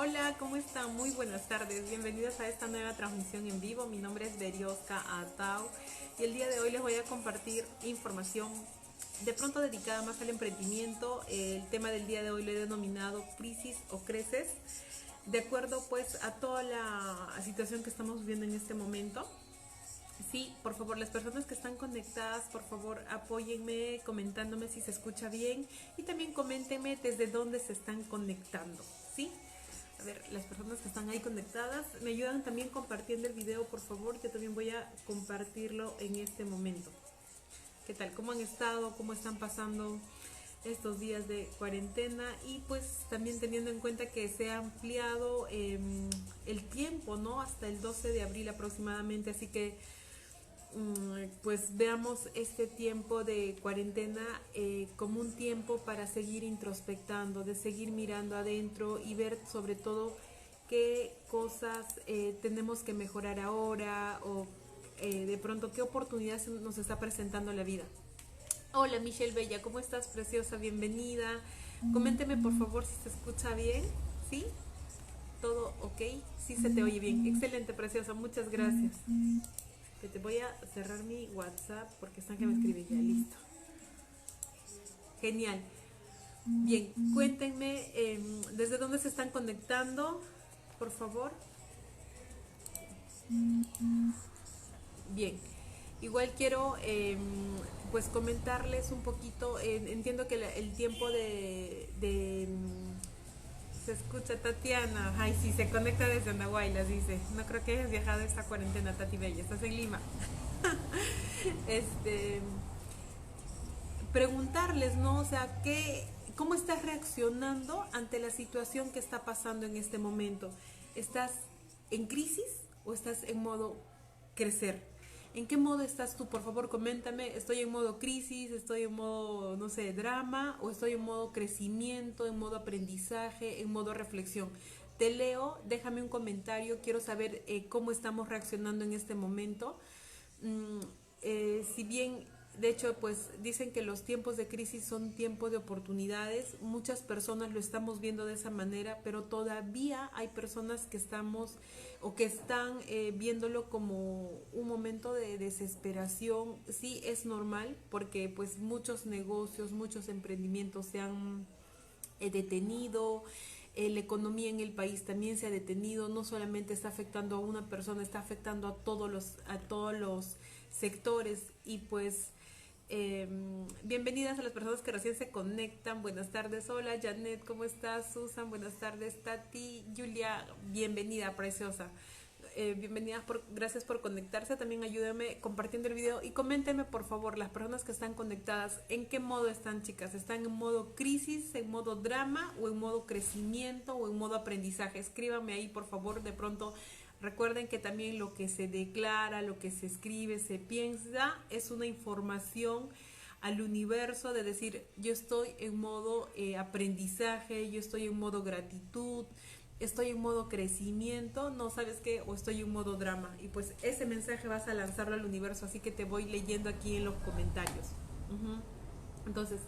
Hola, ¿cómo están? Muy buenas tardes. Bienvenidos a esta nueva transmisión en vivo. Mi nombre es Berioska Atau y el día de hoy les voy a compartir información de pronto dedicada más al emprendimiento. El tema del día de hoy lo he denominado crisis o creces, de acuerdo pues a toda la situación que estamos viviendo en este momento. Sí, por favor, las personas que están conectadas, por favor, apóyenme comentándome si se escucha bien y también coméntenme desde dónde se están conectando, ¿sí? A ver, las personas que están ahí conectadas, me ayudan también compartiendo el video, por favor. Yo también voy a compartirlo en este momento. ¿Qué tal? ¿Cómo han estado? ¿Cómo están pasando estos días de cuarentena? Y pues también teniendo en cuenta que se ha ampliado em, el tiempo, ¿no? Hasta el 12 de abril aproximadamente. Así que pues veamos este tiempo de cuarentena eh, como un tiempo para seguir introspectando, de seguir mirando adentro y ver sobre todo qué cosas eh, tenemos que mejorar ahora o eh, de pronto qué oportunidades nos está presentando la vida. Hola Michelle Bella, ¿cómo estás preciosa? Bienvenida. Coménteme por favor si se escucha bien, ¿sí? ¿Todo ok? Sí se te oye bien. Excelente, preciosa, muchas gracias que te voy a cerrar mi WhatsApp porque están que me escriben ya, listo. Genial. Bien, cuéntenme em, desde dónde se están conectando, por favor. Bien, igual quiero em, pues comentarles un poquito, entiendo que el tiempo de, em, se escucha Tatiana. Ay, sí, se conecta desde Andahuaylas, dice. No creo que hayas viajado esta cuarentena, Tati Bella. Estás en Lima. este. Preguntarles, ¿no? O sea, ¿qué, ¿cómo estás reaccionando ante la situación que está pasando en este momento? ¿Estás en crisis o estás en modo crecer? ¿En qué modo estás tú? Por favor, coméntame. ¿Estoy en modo crisis? ¿Estoy en modo, no sé, drama? ¿O estoy en modo crecimiento, en modo aprendizaje, en modo reflexión? Te leo, déjame un comentario. Quiero saber eh, cómo estamos reaccionando en este momento. Mm, eh, si bien de hecho, pues dicen que los tiempos de crisis son tiempos de oportunidades. Muchas personas lo estamos viendo de esa manera, pero todavía hay personas que estamos o que están eh, viéndolo como un momento de desesperación. Sí, es normal porque pues muchos negocios, muchos emprendimientos se han eh, detenido. Eh, la economía en el país también se ha detenido. No solamente está afectando a una persona, está afectando a todos los, a todos los sectores y pues Em, bienvenidas a las personas que recién se conectan. Buenas tardes. Hola, Janet, ¿cómo estás? Susan, buenas tardes. Tati, Julia, bienvenida, preciosa. Eh, bienvenidas, por, gracias por conectarse. También ayúdenme compartiendo el video y coméntenme, por favor, las personas que están conectadas, ¿en qué modo están, chicas? ¿Están en modo crisis, en modo drama o en modo crecimiento o en modo aprendizaje? Escríbanme ahí, por favor, de pronto Recuerden que también lo que se declara, lo que se escribe, se piensa, es una información al universo de decir, yo estoy en modo eh, aprendizaje, yo estoy en modo gratitud, estoy en modo crecimiento, no sabes qué, o estoy en modo drama. Y pues ese mensaje vas a lanzarlo al universo, así que te voy leyendo aquí en los comentarios. Entonces,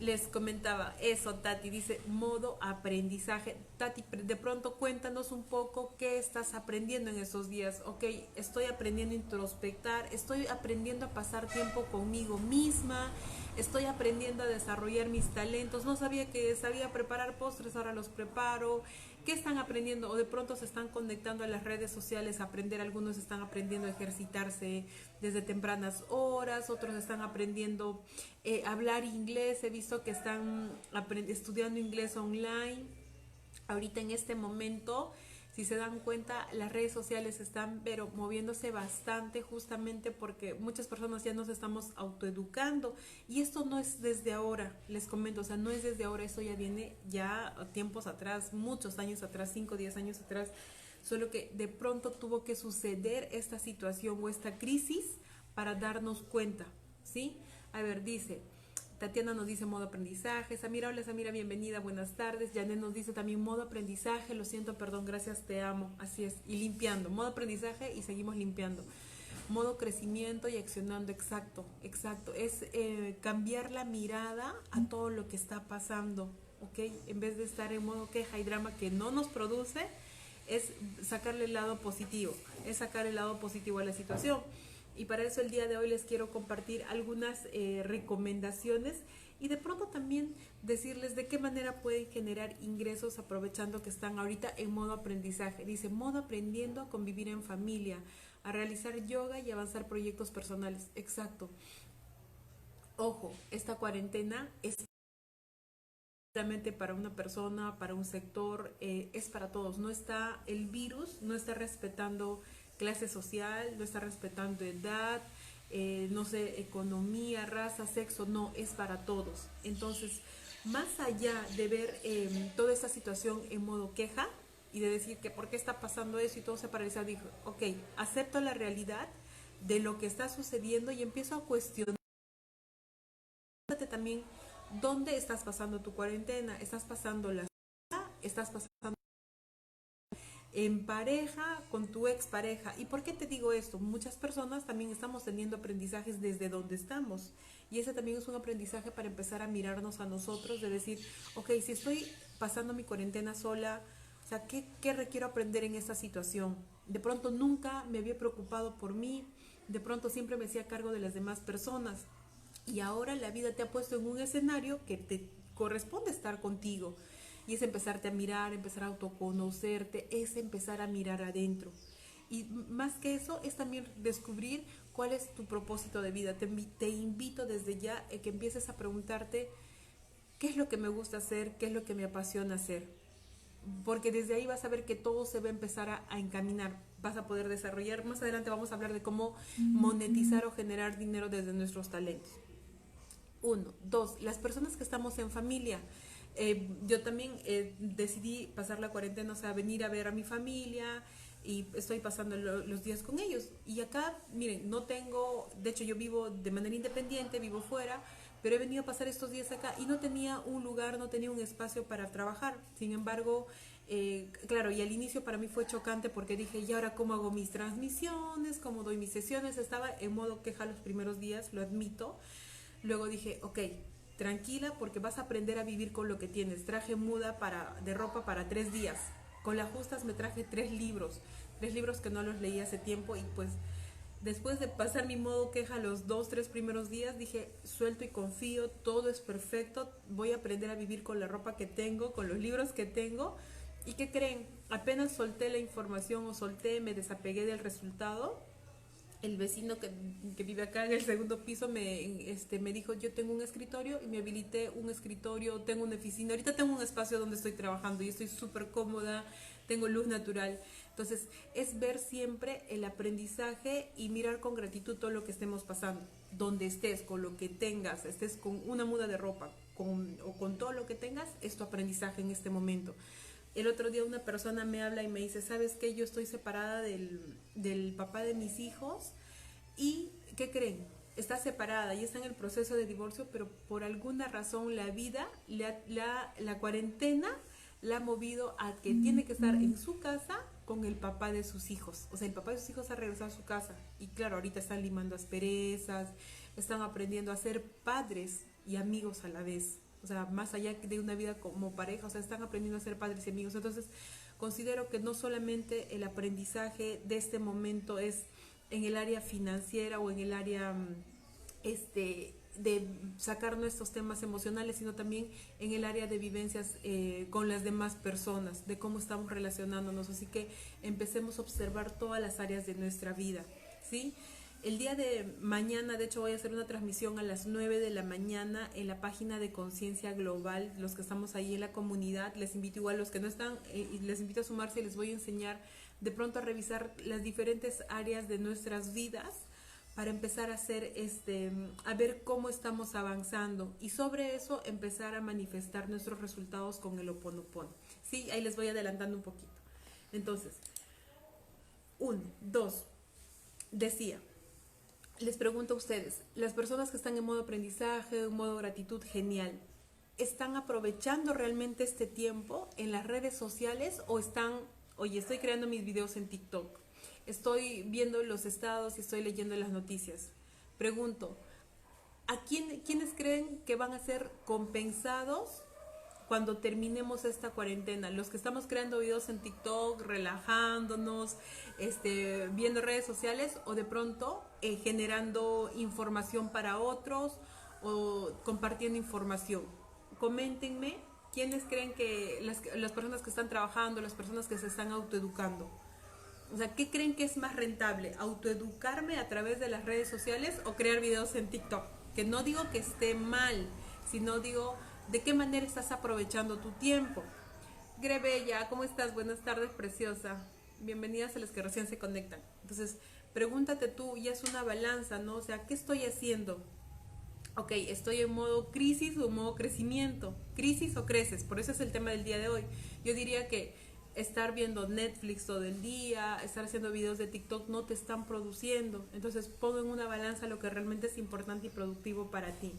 les comentaba eso, Tati, dice modo aprendizaje. Tati, de pronto cuéntanos un poco qué estás aprendiendo en esos días. Ok, estoy aprendiendo a introspectar, estoy aprendiendo a pasar tiempo conmigo misma, estoy aprendiendo a desarrollar mis talentos. No sabía que sabía preparar postres, ahora los preparo. ¿Qué están aprendiendo? O de pronto se están conectando a las redes sociales a aprender. Algunos están aprendiendo a ejercitarse desde tempranas horas, otros están aprendiendo eh, hablar inglés. He visto que están estudiando inglés online. Ahorita en este momento si se dan cuenta, las redes sociales están pero moviéndose bastante justamente porque muchas personas ya nos estamos autoeducando y esto no es desde ahora, les comento, o sea, no es desde ahora, eso ya viene ya tiempos atrás, muchos años atrás, 5, 10 años atrás, solo que de pronto tuvo que suceder esta situación o esta crisis para darnos cuenta, ¿sí? A ver, dice, Tatiana nos dice modo aprendizaje. Samira, hola Samira, bienvenida, buenas tardes. Janet nos dice también modo aprendizaje. Lo siento, perdón, gracias, te amo. Así es. Y limpiando. Modo aprendizaje y seguimos limpiando. Modo crecimiento y accionando. Exacto, exacto. Es eh, cambiar la mirada a todo lo que está pasando. ¿ok? En vez de estar en modo queja y drama que no nos produce, es sacarle el lado positivo, es sacar el lado positivo a la situación. Y para eso el día de hoy les quiero compartir algunas eh, recomendaciones y de pronto también decirles de qué manera pueden generar ingresos aprovechando que están ahorita en modo aprendizaje. Dice, modo aprendiendo a convivir en familia, a realizar yoga y avanzar proyectos personales. Exacto. Ojo, esta cuarentena es para una persona, para un sector, eh, es para todos. No está el virus, no está respetando clase social, no está respetando edad, eh, no sé, economía, raza, sexo, no, es para todos. Entonces, más allá de ver em, toda esta situación en modo queja y de decir que por qué está pasando eso y todo se paraliza, dijo, ok, acepto la realidad de lo que está sucediendo y empiezo a cuestionar también dónde estás pasando tu cuarentena, estás pasando la estás pasando en pareja, con tu expareja. ¿Y por qué te digo esto? Muchas personas también estamos teniendo aprendizajes desde donde estamos. Y ese también es un aprendizaje para empezar a mirarnos a nosotros, de decir, ok, si estoy pasando mi cuarentena sola, o sea, ¿qué, qué requiero aprender en esta situación? De pronto nunca me había preocupado por mí, de pronto siempre me hacía cargo de las demás personas. Y ahora la vida te ha puesto en un escenario que te corresponde estar contigo. Y es empezarte a mirar, empezar a autoconocerte, es empezar a mirar adentro. Y más que eso, es también descubrir cuál es tu propósito de vida. Te, te invito desde ya a que empieces a preguntarte qué es lo que me gusta hacer, qué es lo que me apasiona hacer. Porque desde ahí vas a ver que todo se va a empezar a, a encaminar. Vas a poder desarrollar. Más adelante vamos a hablar de cómo monetizar o generar dinero desde nuestros talentos. Uno. Dos, las personas que estamos en familia. Eh, yo también eh, decidí pasar la cuarentena, o sea, venir a ver a mi familia y estoy pasando los días con ellos. Y acá, miren, no tengo, de hecho yo vivo de manera independiente, vivo fuera, pero he venido a pasar estos días acá y no tenía un lugar, no tenía un espacio para trabajar. Sin embargo, eh, claro, y al inicio para mí fue chocante porque dije, ¿y ahora cómo hago mis transmisiones? ¿Cómo doy mis sesiones? Estaba en modo queja los primeros días, lo admito. Luego dije, ok, tranquila porque vas a aprender a vivir con lo que tienes. Traje muda para, de ropa para tres días. Con las justas me traje tres libros, tres libros que no los leí hace tiempo y pues después de pasar mi modo queja los dos, tres primeros días, dije, suelto y confío, todo es perfecto, voy a aprender a vivir con la ropa que tengo, con los libros que tengo. ¿Y qué creen? Apenas solté la información o solté, me desapegué del resultado, el vecino que, vive acá en el segundo piso me, este, me dijo, yo tengo un escritorio y me habilité un escritorio, tengo una oficina, ahorita tengo un espacio donde estoy trabajando y estoy súper cómoda, tengo luz natural. Entonces, es ver siempre el aprendizaje y mirar con gratitud todo lo que estemos pasando. Donde estés, con lo que tengas, estés con una muda de ropa con, o con todo lo que tengas, es tu aprendizaje en este momento. El otro día una persona me habla y me dice, ¿sabes qué? Yo estoy separada del, del papá de mis hijos y, ¿qué creen? Está separada y está en el proceso de divorcio, pero por alguna razón la vida, la, la, la cuarentena la ha movido a que tiene que estar en su casa con el papá de sus hijos. O sea, el papá de sus hijos ha regresado a su casa. Y claro, ahorita están limando asperezas, están aprendiendo a ser padres y amigos a la vez o sea, más allá de una vida como pareja, o sea, están aprendiendo a ser padres y amigos. Entonces, considero que no solamente el aprendizaje de este momento es en el área financiera o en el área mm, este, de sacar nuestros temas emocionales, sino también en el área de vivencias eh, con las demás personas, de cómo estamos relacionándonos. Así que empecemos a observar todas las áreas de nuestra vida, ¿sí? El día de mañana, de hecho, voy a hacer una transmisión a las 9 de la mañana en la página de Conciencia Global. Los que estamos ahí en la comunidad, les invito igual, los que no están, eh, les invito a sumarse y les voy a enseñar de pronto a revisar las diferentes áreas de nuestras vidas para empezar a hacer este a ver cómo estamos avanzando y sobre eso empezar a manifestar nuestros resultados con el oponopono. Sí, ahí les voy adelantando un poquito. Entonces, uno, dos, decía, les pregunto a ustedes, las personas que están en modo aprendizaje, en modo gratitud, genial, ¿están aprovechando realmente este tiempo en las redes sociales o están, oye, estoy creando mis videos en TikTok, estoy viendo los estados y estoy leyendo las noticias? Pregunto, ¿a quién, quiénes creen que van a ser compensados cuando terminemos esta cuarentena. Los que estamos creando videos en TikTok, relajándonos, este, viendo redes sociales o de pronto eh, generando información para otros o compartiendo información. Coméntenme quiénes creen que las, las personas que están trabajando, las personas que se están autoeducando. O sea, ¿qué creen que es más rentable? ¿Autoeducarme a través de las redes sociales o crear videos en TikTok? Que no digo que esté mal, sino digo de qué manera estás aprovechando tu tiempo. Grebella, ¿cómo estás? Buenas tardes, preciosa. Bienvenidas a los que recién se conectan. Entonces, pregúntate tú, ya es una balanza, ¿no? O sea, ¿qué estoy haciendo? Ok, estoy en modo crisis o modo crecimiento. Crisis o creces, por eso es el tema del día de hoy. Yo diría que estar viendo Netflix todo el día, estar haciendo videos de TikTok no te están produciendo. Entonces pongo en una balanza lo que realmente es importante y productivo para ti.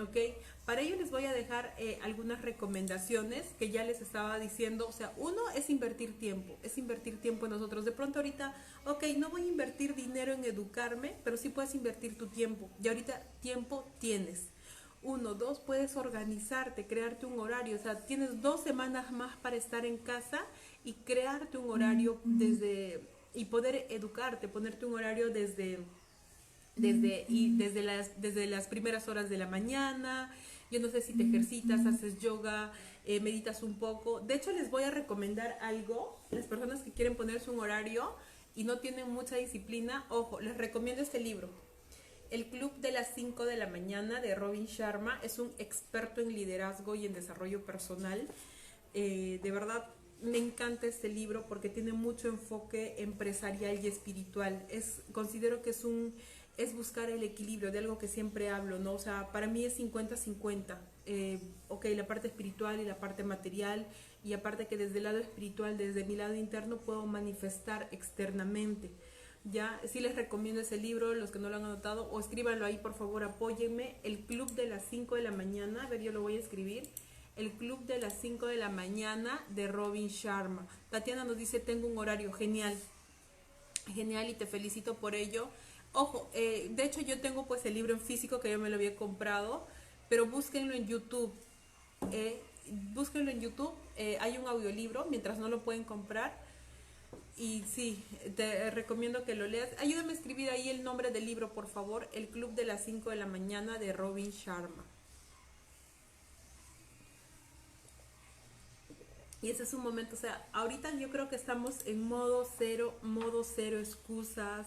¿Ok? Para ello les voy a dejar eh, algunas recomendaciones que ya les estaba diciendo. O sea, uno es invertir tiempo, es invertir tiempo en nosotros. De pronto ahorita, ok, no voy a invertir dinero en educarme, pero sí puedes invertir tu tiempo. Y ahorita tiempo tienes. Uno, dos, puedes organizarte, crearte un horario. O sea, tienes dos semanas más para estar en casa y crearte un horario desde y poder educarte, ponerte un horario desde desde y desde las desde las primeras horas de la mañana. Yo no sé si te ejercitas, haces yoga, eh, meditas un poco. De hecho, les voy a recomendar algo. Las personas que quieren ponerse un horario y no tienen mucha disciplina, ojo, les recomiendo este libro. El Club de las 5 de la mañana de Robin Sharma es un experto en liderazgo y en desarrollo personal. Eh, de verdad, me encanta este libro porque tiene mucho enfoque empresarial y espiritual. Es, considero que es un es buscar el equilibrio de algo que siempre hablo, ¿no? O sea, para mí es 50-50. Eh, ok, la parte espiritual y la parte material, y aparte que desde el lado espiritual, desde mi lado interno, puedo manifestar externamente. Ya, sí les recomiendo ese libro, los que no lo han anotado, o escríbanlo ahí, por favor, apóyenme. El Club de las 5 de la mañana, a ver, yo lo voy a escribir el club de las 5 de la mañana de Robin Sharma. Tatiana nos dice, tengo un horario genial. Genial y te felicito por ello. Ojo, eh, de hecho yo tengo pues el libro en físico que yo me lo había comprado, pero búsquenlo en YouTube. Eh, búsquenlo en YouTube. Eh, hay un audiolibro mientras no lo pueden comprar. Y sí, te recomiendo que lo leas. Ayúdame a escribir ahí el nombre del libro, por favor. El Club de las 5 de la mañana de Robin Sharma. Y ese es un momento, o sea, ahorita yo creo que estamos en modo cero, modo cero excusas.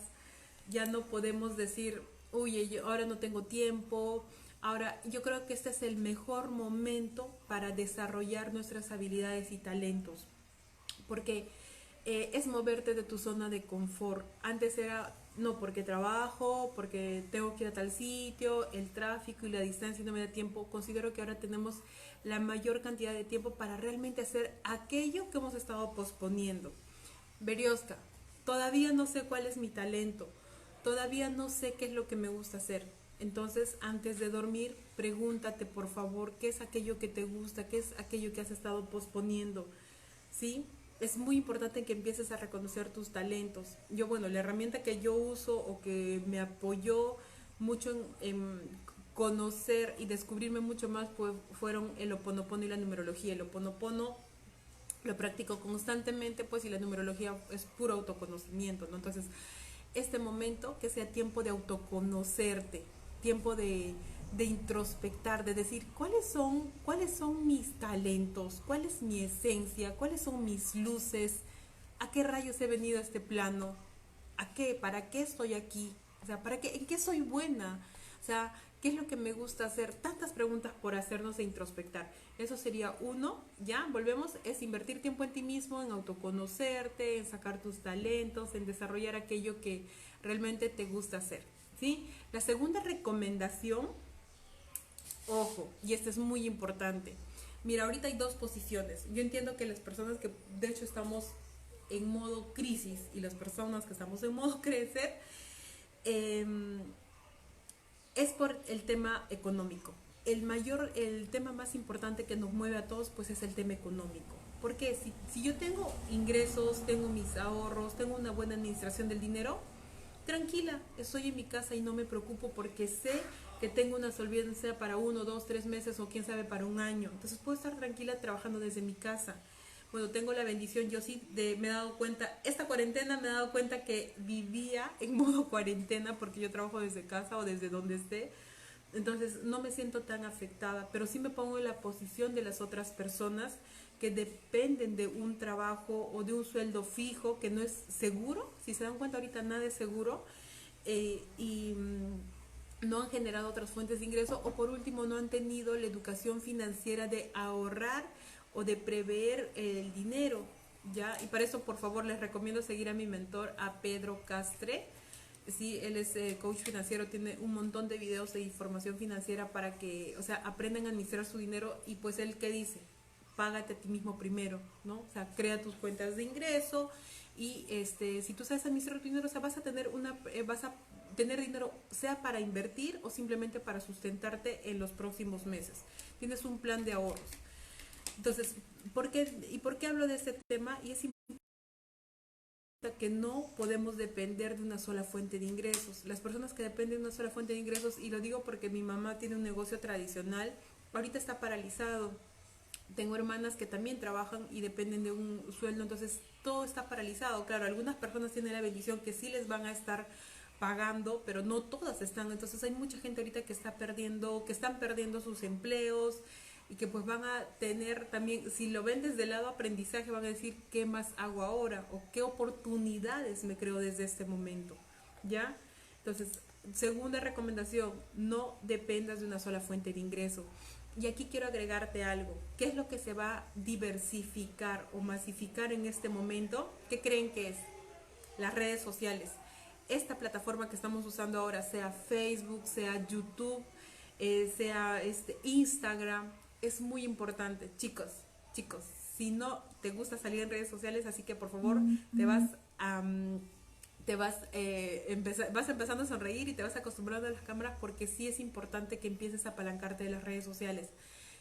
Ya no podemos decir, uy, yo ahora no tengo tiempo. Ahora, yo creo que este es el mejor momento para desarrollar nuestras habilidades y talentos. Porque eh, es moverte de tu zona de confort. Antes era, no, porque trabajo, porque tengo que ir a tal sitio, el tráfico y la distancia no me da tiempo. Considero que ahora tenemos la mayor cantidad de tiempo para realmente hacer aquello que hemos estado posponiendo. Berioska, todavía no sé cuál es mi talento, todavía no sé qué es lo que me gusta hacer. Entonces, antes de dormir, pregúntate por favor qué es aquello que te gusta, qué es aquello que has estado posponiendo. ¿Sí? Es muy importante que empieces a reconocer tus talentos. Yo, bueno, la herramienta que yo uso o que me apoyó mucho en, conocer y descubrirme mucho más pues, fueron el oponopono y la numerología. El oponopono lo practico constantemente, pues, y la numerología es puro autoconocimiento, ¿no? Entonces, este momento que sea tiempo de autoconocerte, tiempo de, de introspectar, de decir cuáles son, cuáles son mis talentos, cuál es mi esencia, cuáles son mis luces, a qué rayos he venido a este plano, a qué, para qué estoy aquí, o sea, para qué, en qué soy buena, o sea, ¿Qué es lo que me gusta hacer? Tantas preguntas por hacernos e introspectar. Eso sería uno, ya, volvemos, es invertir tiempo en ti mismo, en autoconocerte, en sacar tus talentos, en desarrollar aquello que realmente te gusta hacer, ¿sí? La segunda recomendación, ojo, y esto es muy importante. Mira, ahorita hay dos posiciones. Yo entiendo que las personas que de hecho estamos en modo crisis y las personas que estamos en modo crecer, eh, es por el tema económico. El mayor, el tema más importante que nos mueve a todos, pues es el tema económico. Porque si, si yo tengo ingresos, tengo mis ahorros, tengo una buena administración del dinero, tranquila, estoy en mi casa y no me preocupo porque sé que tengo una solvencia para uno, dos, tres meses o quién sabe para un año. Entonces puedo estar tranquila trabajando desde mi casa. Bueno, tengo la bendición, yo sí de, me he dado cuenta, esta cuarentena me he dado cuenta que vivía en modo cuarentena porque yo trabajo desde casa o desde donde esté. Entonces no me siento tan afectada, pero sí me pongo en la posición de las otras personas que dependen de un trabajo o de un sueldo fijo que no es seguro. Si se dan cuenta ahorita nada es seguro. Eh, y mm, no han generado otras fuentes de ingreso o por último no han tenido la educación financiera de ahorrar o de prever el dinero, ¿ya? Y para eso, por favor, les recomiendo seguir a mi mentor, a Pedro Castre. Sí, él es eh, coach financiero, tiene un montón de videos de información financiera para que, o sea, aprendan a administrar su dinero y pues él, ¿qué dice? Págate a ti mismo primero, ¿no? O sea, crea tus cuentas de ingreso y este, si tú sabes administrar tu dinero, o sea, vas a tener una, eh, vas a tener dinero sea para invertir o simplemente para sustentarte en los próximos meses. Tienes un plan de ahorros. Entonces, ¿por qué, ¿y por qué hablo de este tema? Y es importante que no podemos depender de una sola fuente de ingresos. Las personas que dependen de una sola fuente de ingresos, y lo digo porque mi mamá tiene un negocio tradicional, ahorita está paralizado. Tengo hermanas que también trabajan y dependen de un sueldo, entonces todo está paralizado. Claro, algunas personas tienen la bendición que sí les van a estar pagando, pero no todas están. Entonces hay mucha gente ahorita que está perdiendo, que están perdiendo sus empleos, y que pues van a tener también, si lo ven desde el lado aprendizaje, van a decir qué más hago ahora o qué oportunidades me creo desde este momento, ¿ya? Entonces, segunda recomendación, no dependas de una sola fuente de ingreso. Y aquí quiero agregarte algo. ¿Qué es lo que se va a diversificar o masificar en este momento? ¿Qué creen que es? Las redes sociales. Esta plataforma que estamos usando ahora, sea Facebook, sea YouTube, eh, sea este Instagram, es muy importante, chicos, chicos, si no te gusta salir en redes sociales, así que por favor te vas a... te vas, eh, vas empezando a sonreír y te vas acostumbrando a las cámaras porque sí es importante que empieces a apalancarte de las redes sociales.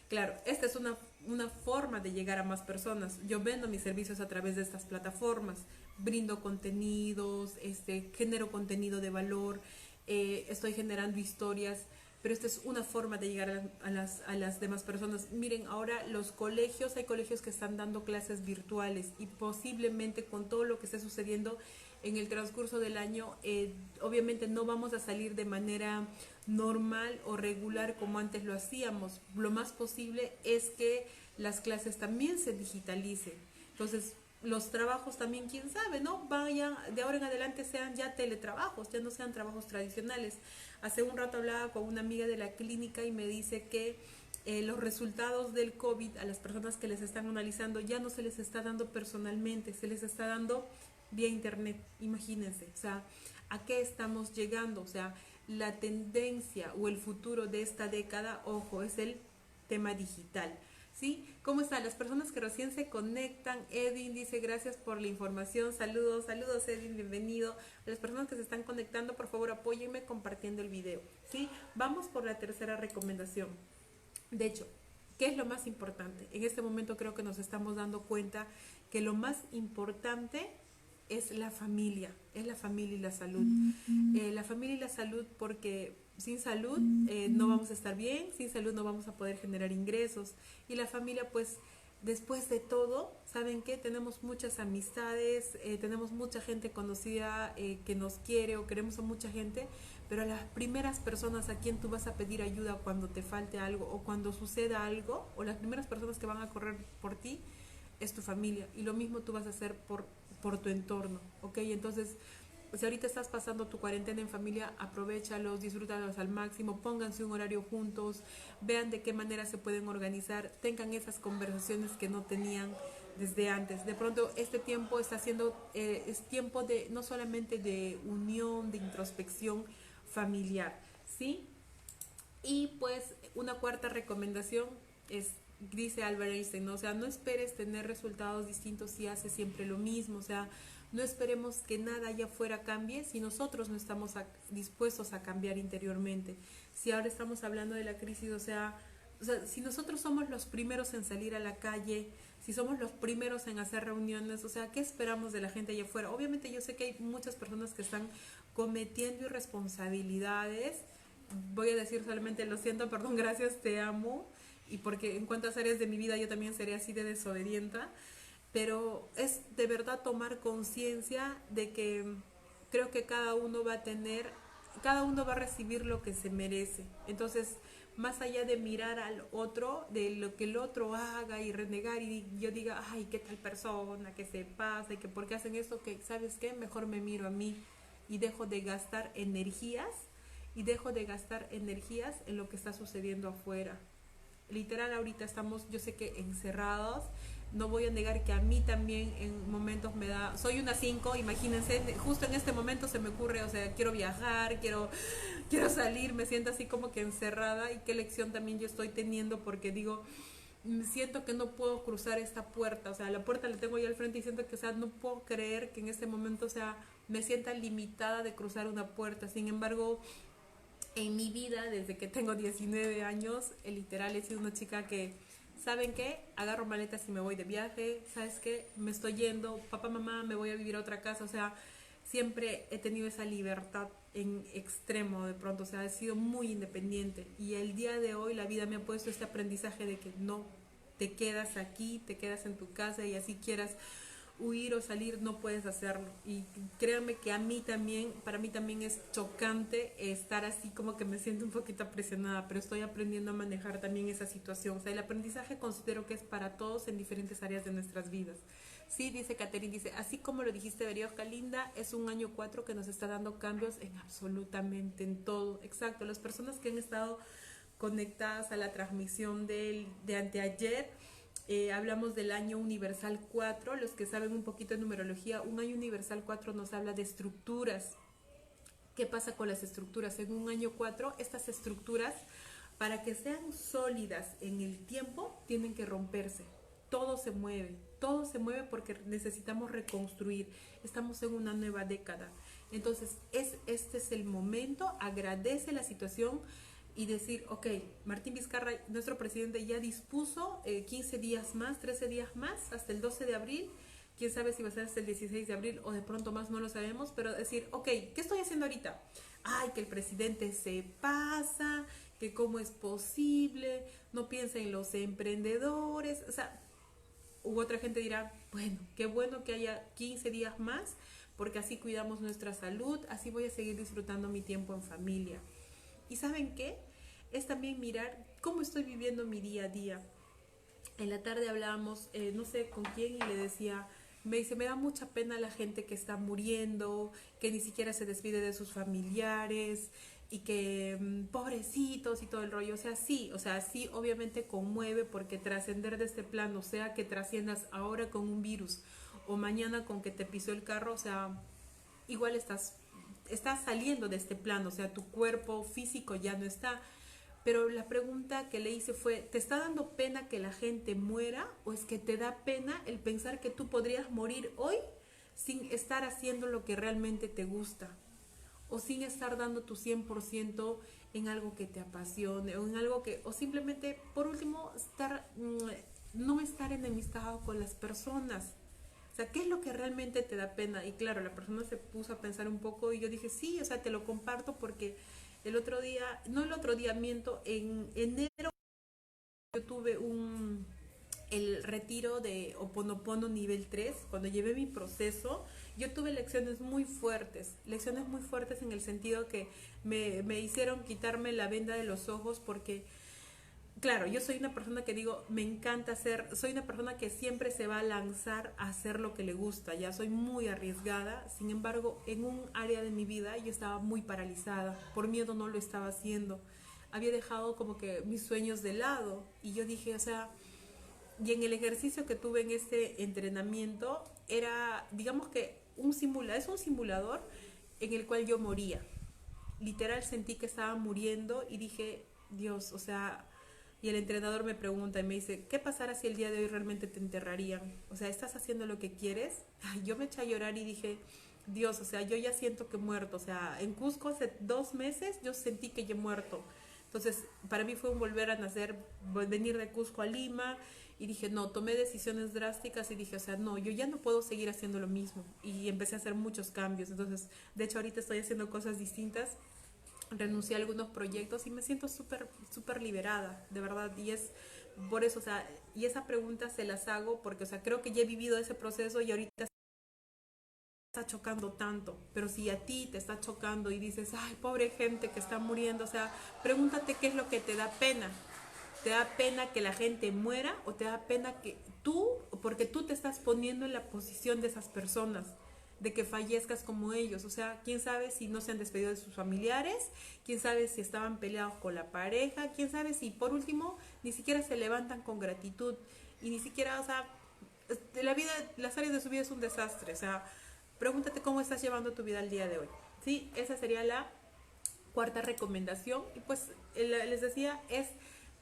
Claro, esta es una, una forma de llegar a más personas. Yo vendo mis servicios a través de estas plataformas, brindo contenidos, este, genero contenido de valor, eh, estoy generando historias pero esta es una forma de llegar a las, a las demás personas. Miren, ahora los colegios, hay colegios que están dando clases virtuales y posiblemente con todo lo que esté sucediendo en el transcurso del año, eh, obviamente no vamos a salir de manera normal o regular como antes lo hacíamos. Lo más posible es que las clases también se digitalicen. Entonces, los trabajos también, quién sabe, ¿no? Vayan, de ahora en adelante sean ya teletrabajos, ya no sean trabajos tradicionales. Hace un rato hablaba con una amiga de la clínica y me dice que eh, los resultados del COVID a las personas que les están analizando ya no se les está dando personalmente, se les está dando vía internet. Imagínense, o sea, ¿a qué estamos llegando? O sea, la tendencia o el futuro de esta década, ojo, es el tema digital. ¿sí? ¿Cómo están las personas que recién se conectan? Edwin dice gracias por la información, saludos, saludos Edwin, bienvenido. las personas que se están conectando, por favor apóyenme compartiendo el video, ¿sí? Vamos por la tercera recomendación. De hecho, ¿qué es lo más importante? En este momento creo que nos estamos dando cuenta que lo más importante es la familia, es la familia y la salud. Eh, la familia y la salud porque sin salud eh, no vamos a estar bien, sin salud no vamos a poder generar ingresos. Y la familia, pues, después de todo, ¿saben qué? Tenemos muchas amistades, eh, tenemos mucha gente conocida eh, que nos quiere o queremos a mucha gente, pero las primeras personas a quien tú vas a pedir ayuda cuando te falte algo o cuando suceda algo, o las primeras personas que van a correr por ti, es tu familia. Y lo mismo tú vas a hacer por, por tu entorno, ¿ok? Entonces, si ahorita estás pasando tu cuarentena en familia, aprovechalos, disfrútalos al máximo, pónganse un horario juntos, vean de qué manera se pueden organizar, tengan esas conversaciones que no tenían desde antes. De pronto este tiempo está siendo, eh, es tiempo de no solamente de unión, de introspección familiar, ¿sí? Y pues una cuarta recomendación es dice Albert Einstein, ¿no? o sea, no esperes tener resultados distintos si haces siempre lo mismo, o sea, no esperemos que nada allá afuera cambie si nosotros no estamos dispuestos a cambiar interiormente. Si ahora estamos hablando de la crisis, o sea, si nosotros somos los primeros en salir a la calle, si somos los primeros en hacer reuniones, o sea, ¿qué esperamos de la gente allá afuera? Obviamente yo sé que hay muchas personas que están cometiendo irresponsabilidades voy a decir solamente lo siento, perdón, gracias, te amo. Y porque en cuantas áreas de mi vida yo también seré así de desobedienta. Pero es de verdad tomar conciencia de que creo que cada uno va a tener, cada uno va a recibir lo que se merece. Entonces, más allá de mirar al otro, de lo que el otro haga y renegar y yo diga, ay, qué tal persona, que se pasa y que por qué hacen esto, que sabes qué, mejor me miro a mí y dejo de gastar energías y dejo de gastar energías en lo que está sucediendo afuera. Literal, ahorita estamos, yo sé que encerrados, no voy a negar que a mí también en momentos me da, soy una 5, imagínense, justo en este momento se me ocurre, o sea, quiero viajar, quiero, quiero salir, me siento así como que encerrada y qué lección también yo estoy teniendo porque digo, siento que no puedo cruzar esta puerta, o sea, la puerta la tengo ahí al frente y siento que, o sea, no puedo creer que en este momento, o sea, me sienta limitada de cruzar una puerta, sin embargo, en mi vida, desde que tengo 19 años, literal he sido una chica que ¿saben qué? Agarro maletas y me voy de viaje, ¿sabes qué? Me estoy yendo, papá, mamá, me voy a vivir a otra casa, o sea, siempre he tenido esa libertad en extremo de pronto, o sea, he sido muy independiente. Y el día de hoy la vida me ha puesto este aprendizaje de que no te quedas aquí, te quedas en tu casa y así quieras huir o salir, no puedes hacerlo. Y créanme que a mí también, para mí también es chocante estar así como que me siento un poquito presionada, pero estoy aprendiendo a manejar también esa situación. O sea, el aprendizaje considero que es para todos en diferentes áreas de nuestras vidas. Sí, dice Catherine, dice, así como lo dijiste, Berioja Linda, es un año cuatro que nos está dando cambios en absolutamente en todo. Exacto, las personas que han estado conectadas a la transmisión de, de anteayer, eh, hablamos del año universal 4, los que saben un poquito de numerología, un año universal 4 nos habla de estructuras. ¿Qué pasa con las estructuras? En un año 4, estas estructuras, para que sean sólidas en el tiempo, tienen que romperse. Todo se mueve, todo se mueve porque necesitamos reconstruir. Estamos en una nueva década. Entonces, es, este es el momento, agradece la situación y decir, ok, Martín Vizcarra, nuestro presidente ya dispuso 15 eh, días más, 13 días más, hasta el 12 de abril, quién sabe si va a ser hasta el 16 de abril o de pronto más, no lo sabemos, pero decir, ok, ¿qué estoy haciendo ahorita? Ay, que el presidente se pasa, que cómo es posible, no piensa en los emprendedores, o sea, u otra gente dirá, bueno, qué bueno que haya 15 días más, porque así cuidamos nuestra salud, así voy a seguir disfrutando mi tiempo en familia. ¿Y saben qué? Es también mirar cómo estoy viviendo mi día a día. En la tarde hablábamos, eh, no sé con quién, y le decía, me dice, me da mucha pena la gente que está muriendo, que ni siquiera se despide de sus familiares y que mm, pobrecitos y todo el rollo. O sea, sí, o sea, sí, obviamente conmueve porque trascender de este plano, o sea, que trasciendas ahora con un virus o mañana con que te pisó el carro, o sea, igual estás, estás saliendo de este plano, o sea, tu cuerpo físico ya no está pero la pregunta que le hice fue, ¿te está dando pena que la gente muera o es que te da pena el pensar que tú podrías morir hoy sin estar haciendo lo que realmente te gusta? O sin estar dando tu 100% en algo que te apasione o en algo que, o simplemente, por último, estar, mm, no estar enemistado con las personas. O sea, ¿qué es lo que realmente te da pena? Y claro, la persona se puso a pensar un poco y yo dije, sí, o sea, te lo comparto porque el otro día, no el otro día, miento, en enero yo tuve un el retiro de Oponopono nivel 3, cuando llevé mi proceso, yo tuve lecciones muy fuertes, lecciones muy fuertes en el sentido que me, me hicieron quitarme la venda de los ojos porque claro, yo soy una persona que digo, me encanta hacer, soy una persona que siempre se va a lanzar a hacer lo que le gusta, ya soy muy arriesgada, sin embargo, en un área de mi vida yo estaba muy paralizada, por miedo no lo estaba haciendo, había dejado como que mis sueños de lado y yo dije, o sea, y en el ejercicio que tuve en este entrenamiento era, digamos que un simula, es un simulador en el cual yo moría. Literal sentí que estaba muriendo y dije, Dios, o sea, el entrenador me pregunta y me dice, ¿qué pasará si el día de hoy realmente te enterrarían? O sea, ¿estás haciendo lo que quieres? Yo me eché a llorar y dije, Dios, o sea, yo ya siento que he muerto. O sea, en Cusco hace dos meses yo sentí que ya he muerto. Entonces, para mí fue un volver a nacer, venir de Cusco a Lima. Y dije, no, tomé decisiones drásticas y dije, o sea, no, yo ya no puedo seguir haciendo lo mismo. Y empecé a hacer muchos cambios. Entonces, de hecho, ahorita estoy haciendo cosas distintas renuncié a algunos proyectos y me siento súper, súper liberada, de verdad. Y es por eso, o sea, y esa pregunta se las hago porque, o sea, creo que ya he vivido ese proceso y ahorita está chocando tanto. Pero si a ti te está chocando y dices, ay, pobre gente que está muriendo, o sea, pregúntate qué es lo que te da pena. ¿Te da pena que la gente muera o te da pena que tú, porque tú te estás poniendo en la posición de esas personas? De que fallezcas como ellos. O sea, quién sabe si no se han despedido de sus familiares, quién sabe si estaban peleados con la pareja, quién sabe si por último ni siquiera se levantan con gratitud y ni siquiera, o sea, la vida, las áreas de su vida es un desastre. O sea, pregúntate cómo estás llevando tu vida al día de hoy. Sí, esa sería la cuarta recomendación. Y pues les decía, es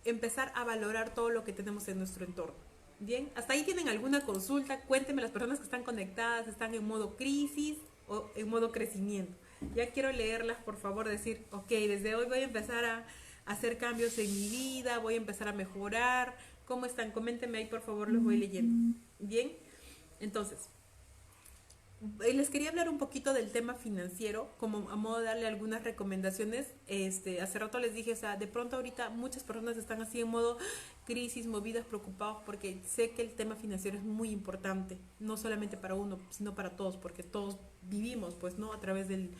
empezar a valorar todo lo que tenemos en nuestro entorno. Bien, hasta ahí tienen alguna consulta. Cuéntenme las personas que están conectadas, están en modo crisis o en modo crecimiento. Ya quiero leerlas, por favor, decir, ok, desde hoy voy a empezar a hacer cambios en mi vida, voy a empezar a mejorar. ¿Cómo están? Coméntenme ahí, por favor, los voy leyendo. Bien, entonces, eh, les quería hablar un poquito del tema financiero, como a modo de darle algunas recomendaciones. Este, hace rato les dije, o sea, de pronto ahorita muchas personas están así en modo crisis, movidas, preocupados, porque sé que el tema financiero es muy importante, no solamente para uno, sino para todos, porque todos vivimos, pues, ¿no? A través del,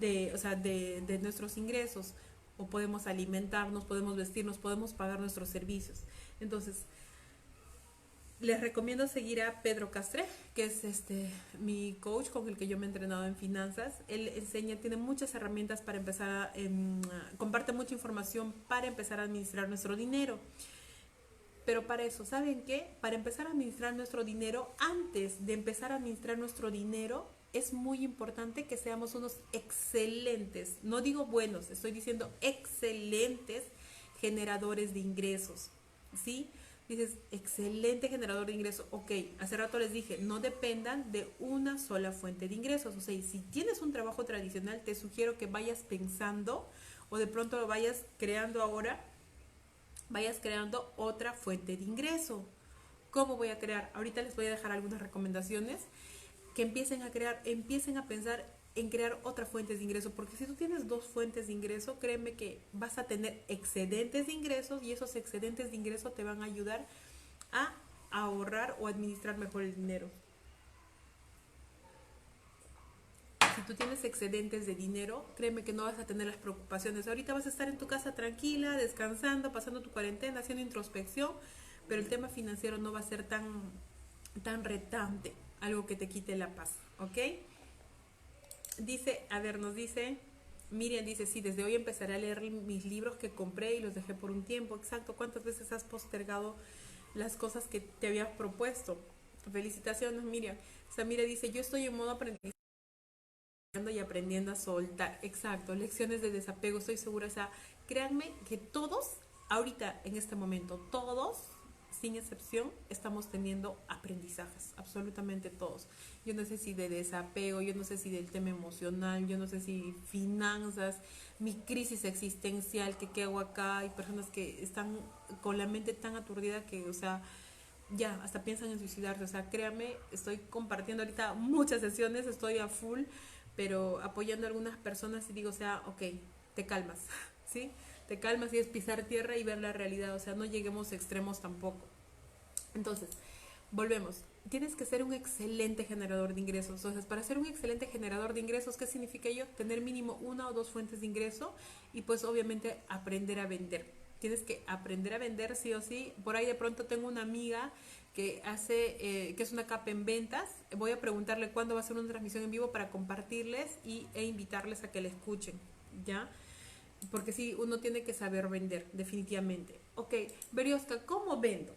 de, o sea, de, de nuestros ingresos, o podemos alimentarnos, podemos vestirnos, podemos pagar nuestros servicios. Entonces, les recomiendo seguir a Pedro Castre, que es este mi coach con el que yo me he entrenado en finanzas. Él enseña, tiene muchas herramientas para empezar, a, em, comparte mucha información para empezar a administrar nuestro dinero. Pero para eso, ¿saben qué? Para empezar a administrar nuestro dinero, antes de empezar a administrar nuestro dinero, es muy importante que seamos unos excelentes, no digo buenos, estoy diciendo excelentes generadores de ingresos, ¿sí? dices, excelente generador de ingresos. Ok, hace rato les dije, no dependan de una sola fuente de ingresos. O sea, si tienes un trabajo tradicional, te sugiero que vayas pensando o de pronto lo vayas creando ahora, vayas creando otra fuente de ingreso. ¿Cómo voy a crear? Ahorita les voy a dejar algunas recomendaciones que empiecen a crear, empiecen a pensar en crear otra fuente de ingreso, porque si tú tienes dos fuentes de ingreso, créeme que vas a tener excedentes de ingresos y esos excedentes de ingreso te van a ayudar a ahorrar o administrar mejor el dinero. Si tú tienes excedentes de dinero, créeme que no vas a tener las preocupaciones. Ahorita vas a estar en tu casa tranquila, descansando, pasando tu cuarentena, haciendo introspección, pero el tema financiero no va a ser tan, tan retante, algo que te quite la paz, ¿ok? Dice, a ver, nos dice, Miriam dice, sí, desde hoy empezaré a leer mis libros que compré y los dejé por un tiempo. Exacto, ¿cuántas veces has postergado las cosas que te habías propuesto? Felicitaciones, Miriam. Samira dice, yo estoy en modo aprendizaje y aprendiendo a soltar. Exacto, lecciones de desapego, estoy segura. O sea, créanme que todos, ahorita, en este momento, todos sin excepción, estamos teniendo aprendizajes, absolutamente todos. Yo no sé si de desapego, yo no sé si del tema emocional, yo no sé si finanzas, mi crisis existencial, que qué hago acá, hay personas que están con la mente tan aturdida que, o sea, ya, hasta piensan en suicidarse, o sea, créame, estoy compartiendo ahorita muchas sesiones, estoy a full, pero apoyando a algunas personas y digo, o sea, ok, te calmas, ¿sí? Te calmas y es pisar tierra y ver la realidad, o sea, no lleguemos a extremos tampoco. Entonces, volvemos. Tienes que ser un excelente generador de ingresos. Entonces, para ser un excelente generador de ingresos, ¿qué significa ello? Tener mínimo una o dos fuentes de ingreso y pues obviamente aprender a vender. Tienes que aprender a vender sí o sí. Por ahí de pronto tengo una amiga que hace, eh, que es una capa en ventas. Voy a preguntarle cuándo va a ser una transmisión en vivo para compartirles y, e invitarles a que la escuchen, ¿ya? Porque sí, uno tiene que saber vender, definitivamente. Ok, Berioska, ¿cómo vendo?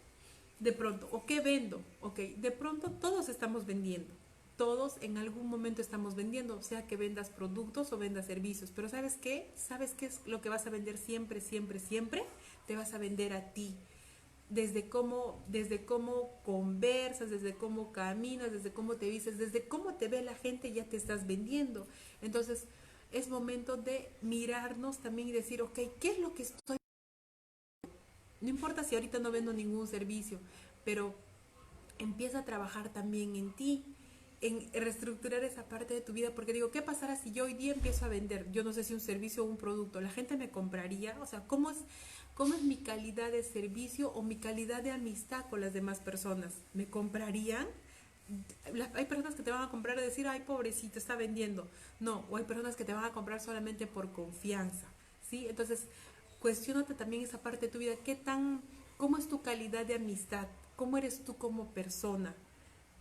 de pronto, ¿o qué vendo? Ok, de pronto todos estamos vendiendo. Todos en algún momento estamos vendiendo, sea que vendas productos o vendas servicios. Pero ¿sabes qué? ¿Sabes qué es lo que vas a vender siempre, siempre, siempre? Te vas a vender a ti. Desde cómo, desde cómo conversas, desde cómo caminas, desde cómo te vistes, desde cómo te ve la gente, ya te estás vendiendo. Entonces, es momento de mirarnos también y decir, ok, ¿qué es lo que estoy no importa si ahorita no vendo ningún servicio, pero empieza a trabajar también en ti. En reestructurar esa parte de tu vida, porque digo, ¿qué pasará si yo hoy día empiezo a vender? Yo no sé si un servicio o un producto, ¿la gente me compraría? O sea, ¿cómo es, cómo es mi calidad de servicio o mi calidad de amistad con las demás personas? ¿Me comprarían? hay personas que te van a comprar y decir, ay, pobrecito, está vendiendo. No, o hay personas que te van a comprar solamente por confianza, ¿sí? Entonces, cuestionate también esa parte de tu vida, ¿qué tan, cómo es tu calidad de amistad? ¿Cómo eres tú como persona?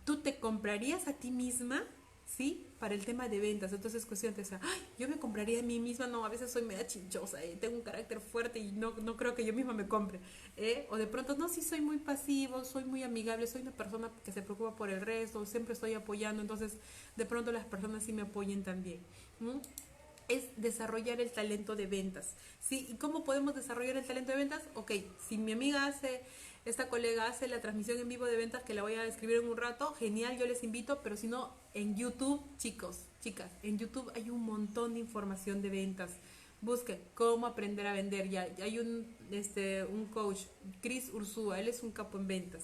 ¿Tú te comprarías a ti misma? ¿Sí? Para el tema de ventas. Entonces, cuestión de esa, Ay, yo me compraría a mí misma. No, a veces soy media chinchosa, y tengo un carácter fuerte y no, no creo que yo misma me compre. ¿eh? O de pronto, no, sí soy muy pasivo, soy muy amigable, soy una persona que se preocupa por el resto, siempre estoy apoyando. Entonces, de pronto las personas sí me apoyen también. es desarrollar el talento de ventas. ¿sí? ¿Y cómo podemos desarrollar el talento de ventas? Ok, si mi amiga hace esta colega hace la transmisión en vivo de ventas que la voy a describir en un rato. Genial, yo les invito, pero si no, en YouTube, chicos, chicas, en YouTube hay un montón de información de ventas. Busque cómo aprender a vender. Ya, hay un, este, un coach, Chris Ursúa, él es un capo en ventas.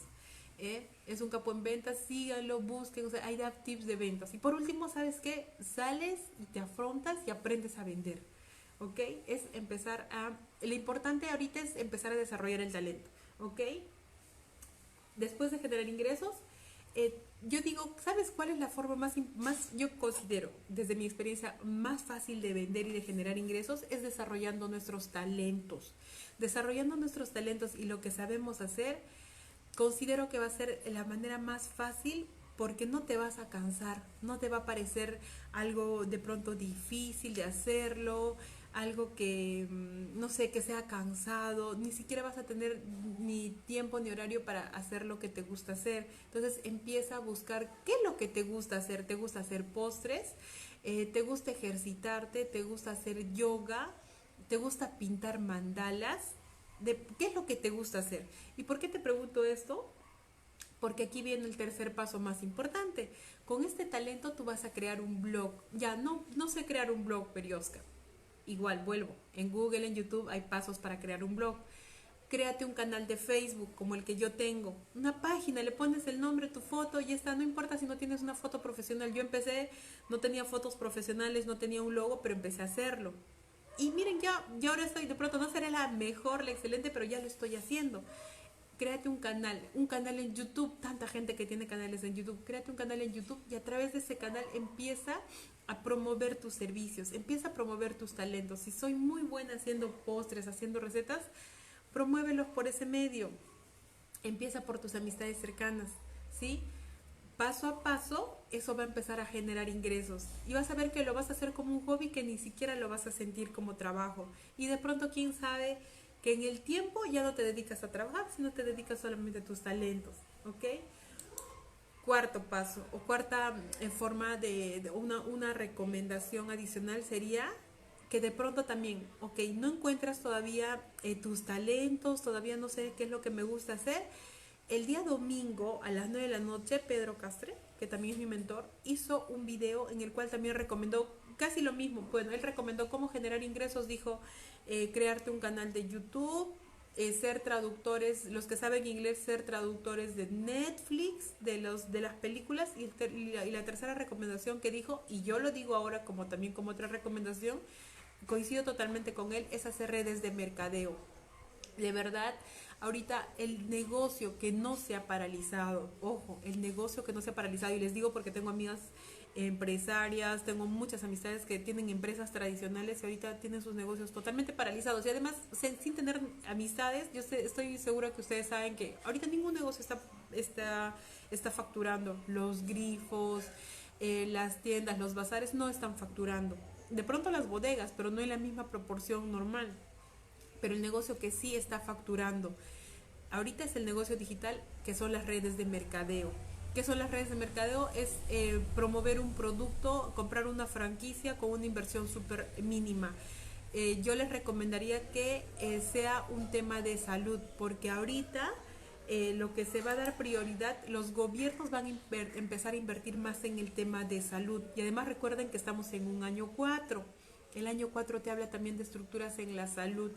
¿eh? Es un capo en ventas, síganlo, busquen, o sea, hay tips de ventas. Y por último, ¿sabes qué? Sales y te afrontas y aprendes a vender. ¿Ok? Es empezar a... Lo importante ahorita es empezar a desarrollar el talento. ¿ok? Después de generar ingresos, eh, yo digo, ¿sabes cuál es la forma más, más, yo considero, desde mi experiencia, más fácil de vender y de generar ingresos? Es desarrollando nuestros talentos. Desarrollando nuestros talentos y lo que sabemos hacer, considero que va a ser la manera más fácil porque no te vas a cansar, no te va a parecer algo de pronto difícil de hacerlo, algo que, mm, no sé, que sea cansado, ni siquiera vas a tener ni tiempo ni horario para hacer lo que te gusta hacer. Entonces empieza a buscar qué es lo que te gusta hacer. ¿Te gusta hacer postres? Eh, ¿Te gusta ejercitarte? ¿Te gusta hacer yoga? ¿Te gusta pintar mandalas? De, ¿Qué es lo que te gusta hacer? ¿Y por qué te pregunto esto? Porque aquí viene el tercer paso más importante. Con este talento tú vas a crear un blog. Ya, no, no sé crear un blog, Periosca igual vuelvo. En Google, en YouTube hay pasos para crear un blog. Créate un canal de Facebook como el que yo tengo. Una página, le pones el nombre, tu foto y está. No importa si no tienes una foto profesional. Yo empecé, no tenía fotos profesionales, no tenía un logo, pero empecé a hacerlo. Y miren, ya, ya ahora estoy, de pronto no seré la mejor, la excelente, pero ya lo estoy haciendo créate un canal, un canal en YouTube, tanta gente que tiene canales en YouTube, créate un canal en YouTube y a través de ese canal empieza a promover tus servicios, empieza a promover tus talentos. Si soy muy buena haciendo postres, haciendo recetas, promuévelos por ese medio. Empieza por tus amistades cercanas, ¿sí? Paso a paso, eso va a empezar a generar ingresos. Y vas a ver que lo vas a hacer como un hobby que ni siquiera lo vas a sentir como trabajo. Y de pronto, quién sabe, que en el tiempo ya no te dedicas a trabajar, sino te dedicas solamente a tus talentos, ¿ok? Cuarto paso o cuarta en eh, forma de, una, una recomendación adicional sería que de pronto también, ok, no encuentras todavía eh, tus talentos, todavía no sé qué es lo que me gusta hacer. El día domingo a las 9 de la noche, Pedro Castre, que también es mi mentor, hizo un video en el cual también recomendó casi lo mismo. Bueno, él recomendó cómo generar ingresos, dijo, eh, crearte un canal de YouTube, eh, ser traductores, los que saben inglés, ser traductores de Netflix, de, los, de las películas. Y, y, la, tercera recomendación que dijo, y yo lo digo ahora como también como otra recomendación, coincido totalmente con él, es hacer redes de mercadeo. De verdad, ahorita el negocio que no se ha paralizado, ojo, el negocio que no se ha paralizado, y les digo porque tengo amigas empresarias, tengo muchas amistades que tienen empresas tradicionales y ahorita tienen sus negocios totalmente paralizados. Y además sin tener amistades, yo estoy segura que ustedes saben que ahorita ningún negocio está, está, está facturando, los grifos, eh, las tiendas, los bazares no están facturando, de pronto las bodegas, pero no en la misma proporción normal, pero el negocio que sí está facturando, ahorita es el negocio digital que son las redes de mercadeo ¿Qué son las redes de mercadeo? Es eh, promover un producto, comprar una franquicia con una inversión súper mínima. Eh, yo les recomendaría que eh, sea un tema de salud, porque ahorita lo que se va a dar prioridad, los gobiernos van a empezar a invertir más en el tema de salud. Y además recuerden que estamos en un año 4. El año 4 te habla también de estructuras en la salud.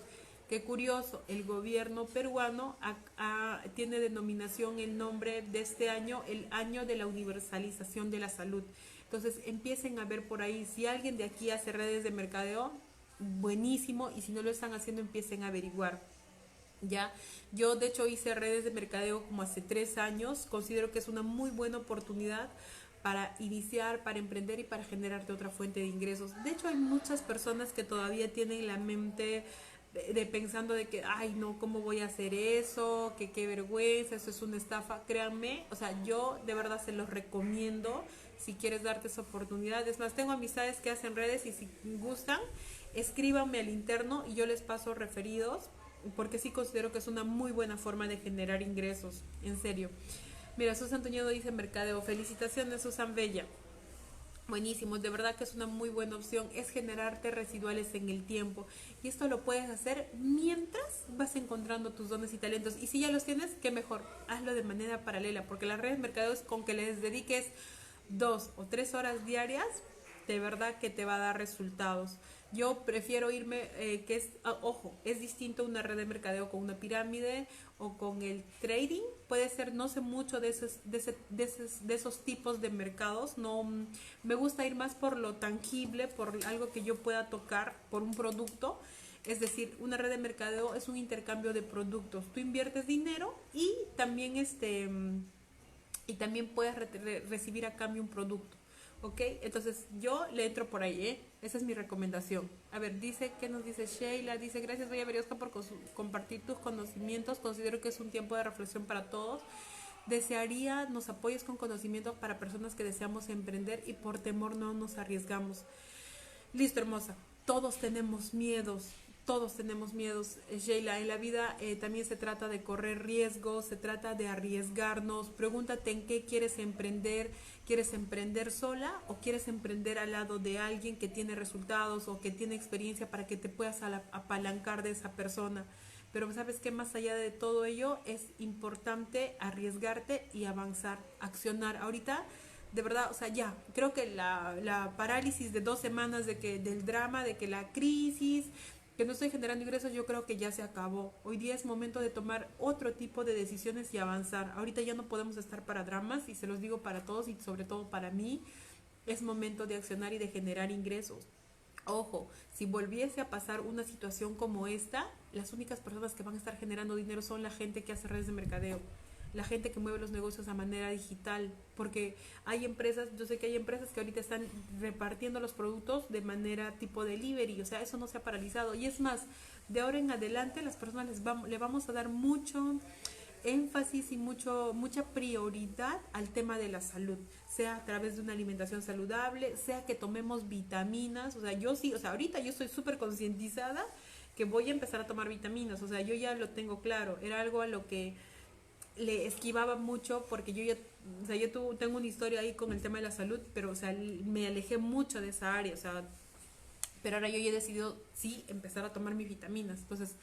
Qué curioso, el gobierno peruano tiene denominación el nombre de este año, el año de la universalización de la salud. Entonces empiecen a ver por ahí, si alguien de aquí hace redes de mercadeo, buenísimo, y si no lo están haciendo, empiecen a averiguar. Ya, yo de hecho hice redes de mercadeo como hace tres años, considero que es una muy buena oportunidad para iniciar, para emprender y para generarte otra fuente de ingresos. De hecho, hay muchas personas que todavía tienen la mente de, pensando de que, ay, no, ¿cómo voy a hacer eso? Que qué vergüenza, eso es una estafa. Créanme, o sea, yo de verdad se los recomiendo si quieres darte esa oportunidad. Es más, tengo amistades que hacen redes y si gustan, escríbanme al interno y yo les paso referidos porque sí considero que es una muy buena forma de generar ingresos, en serio. Mira, Susan Toñedo dice Mercadeo, felicitaciones Susan Bella. Buenísimo, de verdad que es una muy buena opción, es generarte residuales en el tiempo y esto lo puedes hacer mientras vas encontrando tus dones y talentos y si ya los tienes, qué mejor, hazlo de manera paralela porque las redes mercadeos con que les dediques dos o tres horas diarias, de verdad que te va a dar resultados. Yo prefiero irme, eh, que es, ah, ojo, es distinto una red de mercadeo con una pirámide o con el trading. Puede ser, no sé mucho de esos, de, esos, de esos tipos de mercados. No, mm, me gusta ir más por lo tangible, por algo que yo pueda tocar, por un producto. Es decir, una red de mercadeo es un intercambio de productos. Tú inviertes dinero y también este mm, y también puedes recibir a cambio un producto. ¿Ok? Entonces yo le entro por ahí, ¿eh? Esa es mi recomendación. A ver, dice, ¿qué nos dice Sheila? Dice, gracias, Bella Berioska, por compartir tus conocimientos. Considero que es un tiempo de reflexión para todos. Desearía nos apoyes con conocimientos para personas que deseamos emprender y por temor no nos arriesgamos. Listo, hermosa. Todos tenemos miedos, todos tenemos miedos, eh, Sheila. En la vida eh, también se trata de correr riesgos, se trata de arriesgarnos. Pregúntate en qué quieres emprender. ¿Quieres emprender sola o quieres emprender al lado de alguien que tiene resultados o que tiene experiencia para que te puedas apalancar de esa persona? Pero sabes que más allá de todo ello es importante arriesgarte y avanzar, accionar. Ahorita de verdad, o sea, ya, creo que la, parálisis de dos semanas de que, del drama, de que la crisis, que no estoy generando ingresos, yo creo que ya se acabó. Hoy día es momento de tomar otro tipo de decisiones y avanzar. Ahorita ya no podemos estar para dramas y se los digo para todos y sobre todo para mí. Es momento de accionar y de generar ingresos. Ojo, si volviese a pasar una situación como esta, las únicas personas que van a estar generando dinero son la gente que hace redes de mercadeo la gente que mueve los negocios a manera digital, porque hay empresas, yo sé que hay empresas que ahorita están repartiendo los productos de manera tipo delivery, o sea, eso no se ha paralizado. Y es más, de ahora en adelante las personas les vamos, le vamos a dar mucho énfasis y mucho, mucha prioridad al tema de la salud, sea a través de una alimentación saludable, sea que tomemos vitaminas, o sea, yo sí, o sea, ahorita yo estoy súper concientizada que voy a empezar a tomar vitaminas, o sea, yo ya lo tengo claro, era algo a lo que le esquivaba mucho porque yo ya, o sea, yo tengo una historia ahí con el tema de la salud, pero, o sea, me alejé mucho de esa área, o sea, pero ahora yo ya he decidido, sí, empezar a tomar mis vitaminas. Entonces,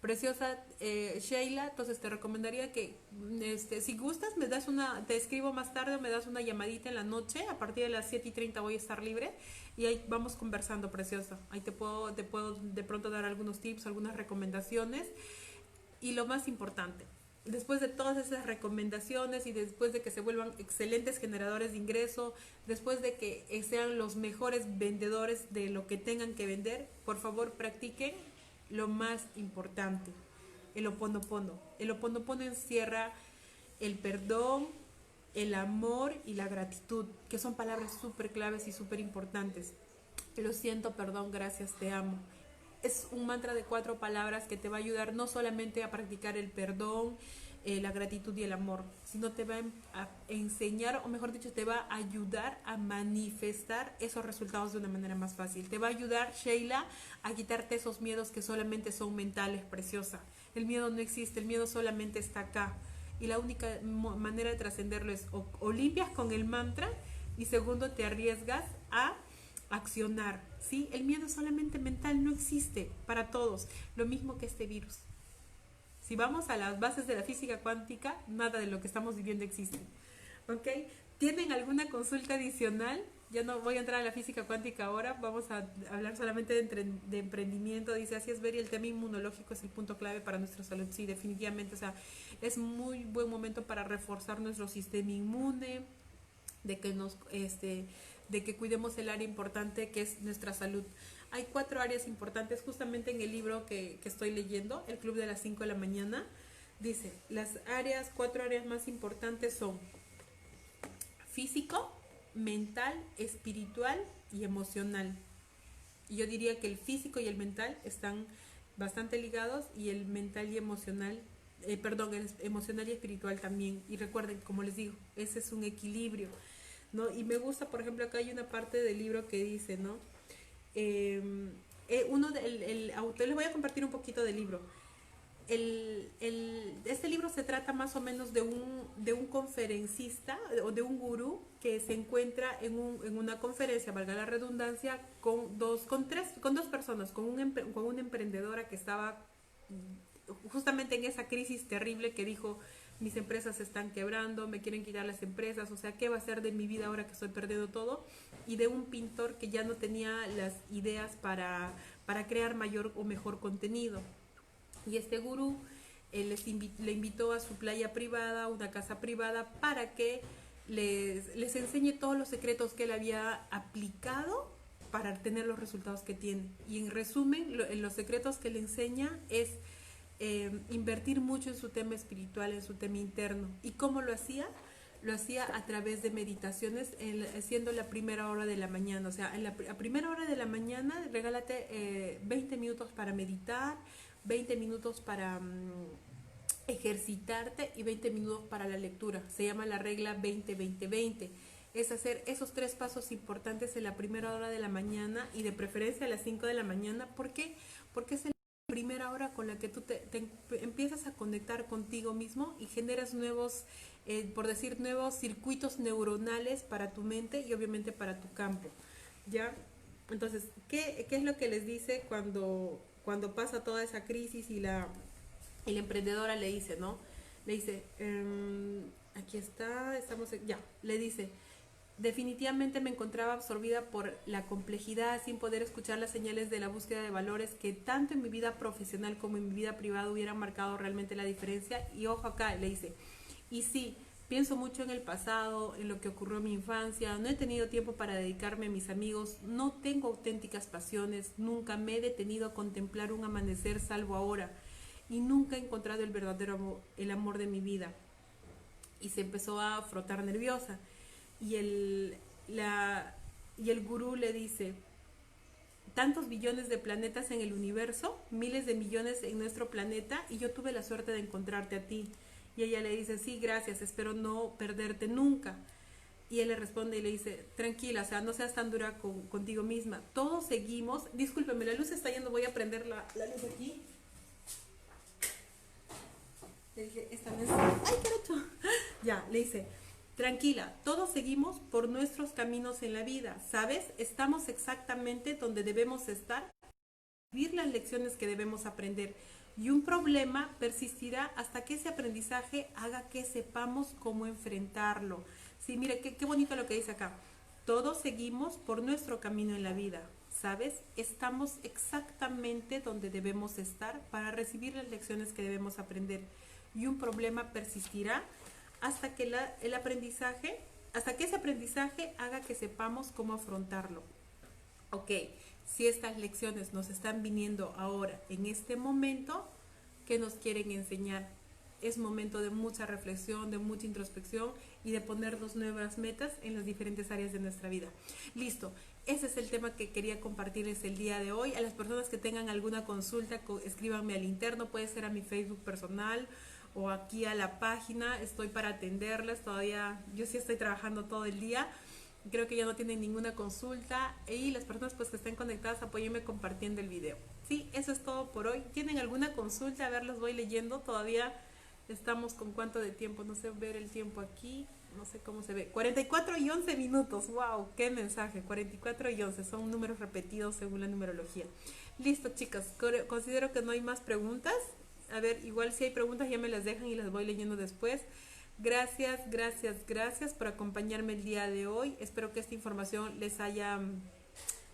preciosa eh, Sheila, entonces te recomendaría que, este, si gustas, me das una, te escribo más tarde o me das una llamadita en la noche, a partir de las 7 y 30 voy a estar libre y ahí vamos conversando, preciosa. Ahí te puedo, te puedo de pronto dar algunos tips, algunas recomendaciones y lo más importante, después de todas esas recomendaciones y después de que se vuelvan excelentes generadores de ingreso, después de que sean los mejores vendedores de lo que tengan que vender, por favor practiquen lo más importante, el oponopono. El oponopono encierra el perdón, el amor y la gratitud, que son palabras súper claves y súper importantes. Lo siento, perdón, gracias, te amo es un mantra de cuatro palabras que te va a ayudar no solamente a practicar el perdón, eh, la gratitud y el amor, sino te va a enseñar, o mejor dicho, te va a ayudar a manifestar esos resultados de una manera más fácil. Te va a ayudar, Sheila, a quitarte esos miedos que solamente son mentales, preciosa. El miedo no existe, el miedo solamente está acá. Y la única manera de trascenderlo es o limpias con el mantra y segundo te arriesgas a accionar. ¿sí? El miedo solamente mental, no existe para todos, lo mismo que este virus. Si vamos a las bases de la física cuántica, nada de lo que estamos viviendo existe. ¿Ok? ¿Tienen alguna consulta adicional? Ya no voy a entrar a la física cuántica ahora, vamos a hablar solamente de, de emprendimiento. Dice, así es, ver, el tema inmunológico es el punto clave para nuestra salud. Sí, definitivamente, o sea, es muy buen momento para reforzar nuestro sistema inmune, de que nos, este, de que cuidemos el área importante que es nuestra salud. Hay cuatro áreas importantes justamente en el libro que, que estoy leyendo, El Club de las 5 de la mañana. Dice, las áreas, cuatro áreas más importantes son físico, mental, espiritual y emocional. Yo diría que el físico y el mental están bastante ligados y el mental y emocional, eh, perdón, el emocional y espiritual también. Y recuerden, como les digo, ese es un equilibrio, ¿no? Y me gusta, por ejemplo, acá hay una parte del libro que dice, ¿no? Em, eh, uno del el autor, les voy a compartir un poquito del libro el, el, este libro se trata más o menos de un, de un conferencista o de un gurú que se encuentra en, un, en una conferencia, valga la redundancia, con dos, con tres, con dos personas, con, un, con una emprendedora que estaba justamente en esa crisis terrible que dijo, mis empresas se están quebrando, me quieren quitar las empresas, o sea, ¿qué va a ser de mi vida ahora que estoy perdiendo todo? Y de un pintor que ya no tenía las ideas para, para crear mayor o mejor contenido. Y este gurú les le invitó a su playa privada, una casa privada, para que les, les enseñe todos los secretos que él había aplicado para tener los resultados que tiene. Y en resumen, los secretos que le enseña es eh, invertir mucho en su tema espiritual, en su tema interno. ¿Y cómo lo hacía? Lo hacía a través de meditaciones, siendo la primera hora de la mañana. O sea, en la primera hora de la mañana, regálate eh, 20 minutos para meditar, 20 minutos para mm, ejercitarte y 20 minutos para la lectura. Se llama la regla 20-20-20. Es hacer esos tres pasos importantes en la primera hora de la mañana y de preferencia a las 5 de la mañana. ¿Por qué? Porque es primera hora con la que tú te, empiezas a conectar contigo mismo y generas nuevos, eh, por decir, nuevos circuitos neuronales para tu mente y obviamente para tu campo. ¿Ya? Entonces, ¿qué, qué es lo que les dice cuando cuando pasa toda esa crisis y la, y la emprendedora le dice, ¿no? Le dice, em, aquí está, estamos, ya, le dice, definitivamente me encontraba absorbida por la complejidad sin poder escuchar las señales de la búsqueda de valores que tanto en mi vida profesional como en mi vida privada hubieran marcado realmente la diferencia. Y ojo acá, le dice, y sí, Pienso mucho en el pasado, en lo que ocurrió en mi infancia, no he tenido tiempo para dedicarme a mis amigos, no tengo auténticas pasiones, nunca me he detenido a contemplar un amanecer salvo ahora. Y nunca he encontrado el verdadero amor, el amor de mi vida. Y se empezó a frotar nerviosa y el, la, y el gurú le dice, tantos billones de planetas en el universo, miles de millones en nuestro planeta y yo tuve la suerte de encontrarte a ti. Y ella le dice, sí, gracias, espero no perderte nunca. Y él le responde y le dice, tranquila, o sea, no seas tan dura contigo misma. Todos seguimos, discúlpeme, la luz está yendo, voy a prender la, luz aquí. Le dije, esta vez, ay, qué Ya, le dice, tranquila, todos seguimos por nuestros caminos en la vida, ¿sabes? Estamos exactamente donde debemos estar, vivir las lecciones que debemos aprender y un problema persistirá hasta que ese aprendizaje haga que sepamos cómo enfrentarlo. Sí, mire, qué, qué bonito lo que dice acá. Todos seguimos por nuestro camino en la vida, ¿sabes? Estamos exactamente donde debemos estar para recibir las lecciones que debemos aprender. Y un problema persistirá hasta que el aprendizaje, hasta que ese aprendizaje haga que sepamos cómo afrontarlo. Ok, si estas lecciones nos están viniendo ahora, en este momento, ¿qué nos quieren enseñar? Es momento de mucha reflexión, de mucha introspección y de ponernos nuevas metas en las diferentes áreas de nuestra vida. Listo, ese es el tema que quería compartirles el día de hoy. A las personas que tengan alguna consulta, escríbanme al interno, puede ser a mi Facebook personal o aquí a la página. Estoy para atenderles. Todavía, yo sí estoy trabajando todo el día creo que ya no tienen ninguna consulta y las personas pues que estén conectadas apóyenme compartiendo el video. Sí, eso es todo por hoy. ¿Tienen alguna consulta? A ver, los voy leyendo. Todavía estamos con cuánto de tiempo, no sé ver el tiempo aquí, no sé cómo se ve. 44 y 11 minutos. Wow, qué mensaje. 44 y 11 son números repetidos según la numerología. Listo, chicas. Considero que no hay más preguntas. A ver, igual si hay preguntas ya me las dejan y las voy leyendo después. Gracias, gracias, gracias por acompañarme el día de hoy. Espero que esta información les haya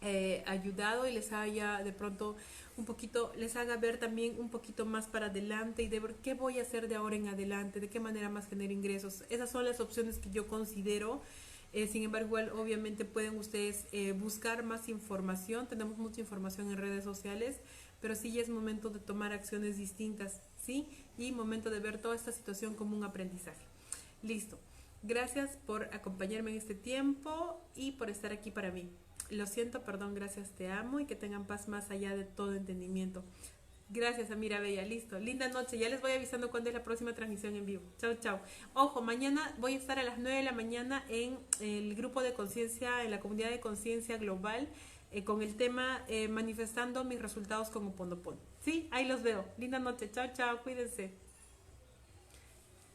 eh, ayudado y les haya de pronto un poquito, les haga ver también un poquito más para adelante y de ver qué voy a hacer de ahora en adelante, de qué manera más generar ingresos. Esas son las opciones que yo considero. Eh, sin embargo, obviamente pueden ustedes eh, buscar más información. Tenemos mucha información en redes sociales, pero sí ya es momento de tomar acciones distintas, ¿sí? Y momento de ver toda esta situación como un aprendizaje. Listo. Gracias por acompañarme en este tiempo y por estar aquí para mí. Lo siento, perdón, gracias, te amo y que tengan paz más allá de todo entendimiento. Gracias, Amira Bella. Listo. Linda noche. Ya les voy avisando cuándo es la próxima transmisión en vivo. Chao, chao. Ojo, mañana voy a estar a las 9 de la mañana en el grupo de conciencia, en la comunidad de conciencia global, eh, con el tema eh, manifestando mis resultados como Pondo Sí, ahí los veo. Linda noche. Chao, chao. Cuídense.